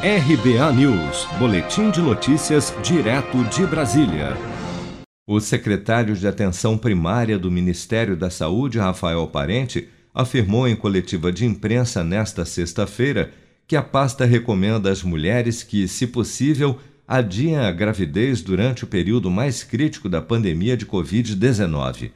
RBA News, Boletim de Notícias, direto de Brasília. O secretário de Atenção Primária do Ministério da Saúde, Rafael Parente, afirmou em coletiva de imprensa nesta sexta-feira que a pasta recomenda às mulheres que, se possível, adiem a gravidez durante o período mais crítico da pandemia de Covid-19.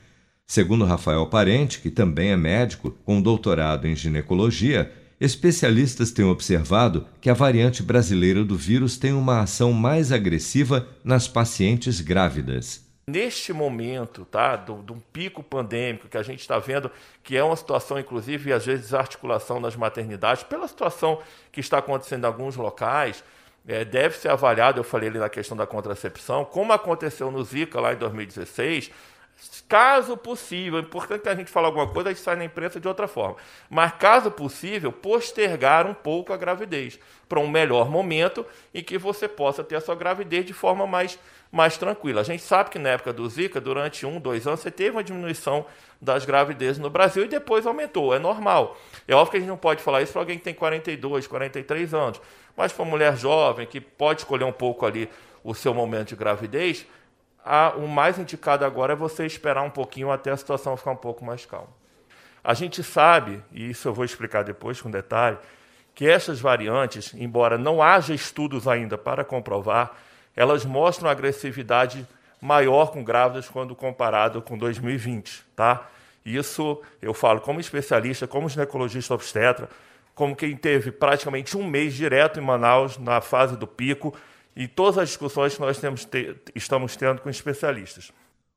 Segundo Rafael Parente, que também é médico com doutorado em ginecologia, Especialistas têm observado que a variante brasileira do vírus tem uma ação mais agressiva nas pacientes grávidas. Neste momento, tá, de um pico pandêmico que a gente está vendo, que é uma situação, inclusive, às vezes, desarticulação nas maternidades, pela situação que está acontecendo em alguns locais, é, deve ser avaliado, eu falei ali na questão da contracepção, como aconteceu no Zika lá em 2016, Caso possível, é importante que a gente fale alguma coisa, a gente sai na imprensa de outra forma. Mas, caso possível, postergar um pouco a gravidez para um melhor momento em que você possa ter a sua gravidez de forma mais, mais tranquila. A gente sabe que na época do Zika, durante um, dois anos, você teve uma diminuição das gravidezes no Brasil e depois aumentou. É normal. É óbvio que a gente não pode falar isso para alguém que tem 42, 43 anos. Mas para uma mulher jovem que pode escolher um pouco ali o seu momento de gravidez, a, o mais indicado agora é você esperar um pouquinho até a situação ficar um pouco mais calma. A gente sabe, e isso eu vou explicar depois com detalhe, que essas variantes, embora não haja estudos ainda para comprovar, elas mostram agressividade maior com grávidas quando comparado com 2020, tá? Isso eu falo como especialista, como ginecologista obstetra, como quem teve praticamente um mês direto em Manaus na fase do pico, e todas as discussões que nós te, estamos tendo com especialistas.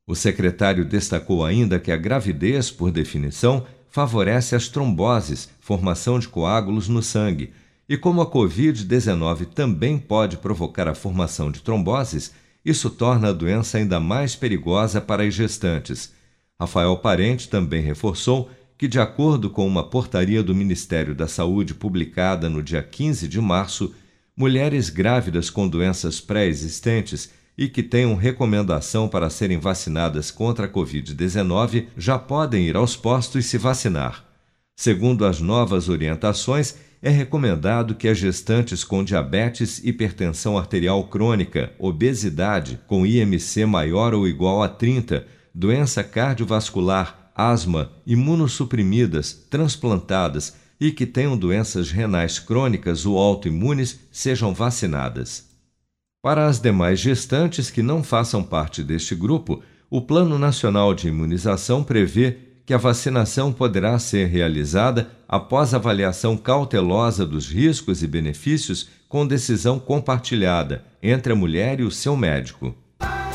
O secretário destacou ainda que a gravidez, por definição, favorece as tromboses, formação de coágulos no sangue, e como a Covid-19 também pode provocar a formação de tromboses, isso torna a doença ainda mais perigosa para as gestantes. Rafael Parente também reforçou que, de acordo com uma portaria do Ministério da Saúde publicada no dia 15 de março, mulheres grávidas com doenças pré-existentes e que tenham recomendação para serem vacinadas contra a Covid-19 já podem ir aos postos se vacinar. Segundo as novas orientações, é recomendado que as gestantes com diabetes, hipertensão arterial crônica, obesidade com IMC maior ou igual a 30, doença cardiovascular, asma, imunossuprimidas, transplantadas e que tenham doenças renais crônicas ou autoimunes sejam vacinadas. Para as demais gestantes que não façam parte deste grupo, o Plano Nacional de Imunização prevê que a vacinação poderá ser realizada após avaliação cautelosa dos riscos e benefícios com decisão compartilhada entre a mulher e o seu médico.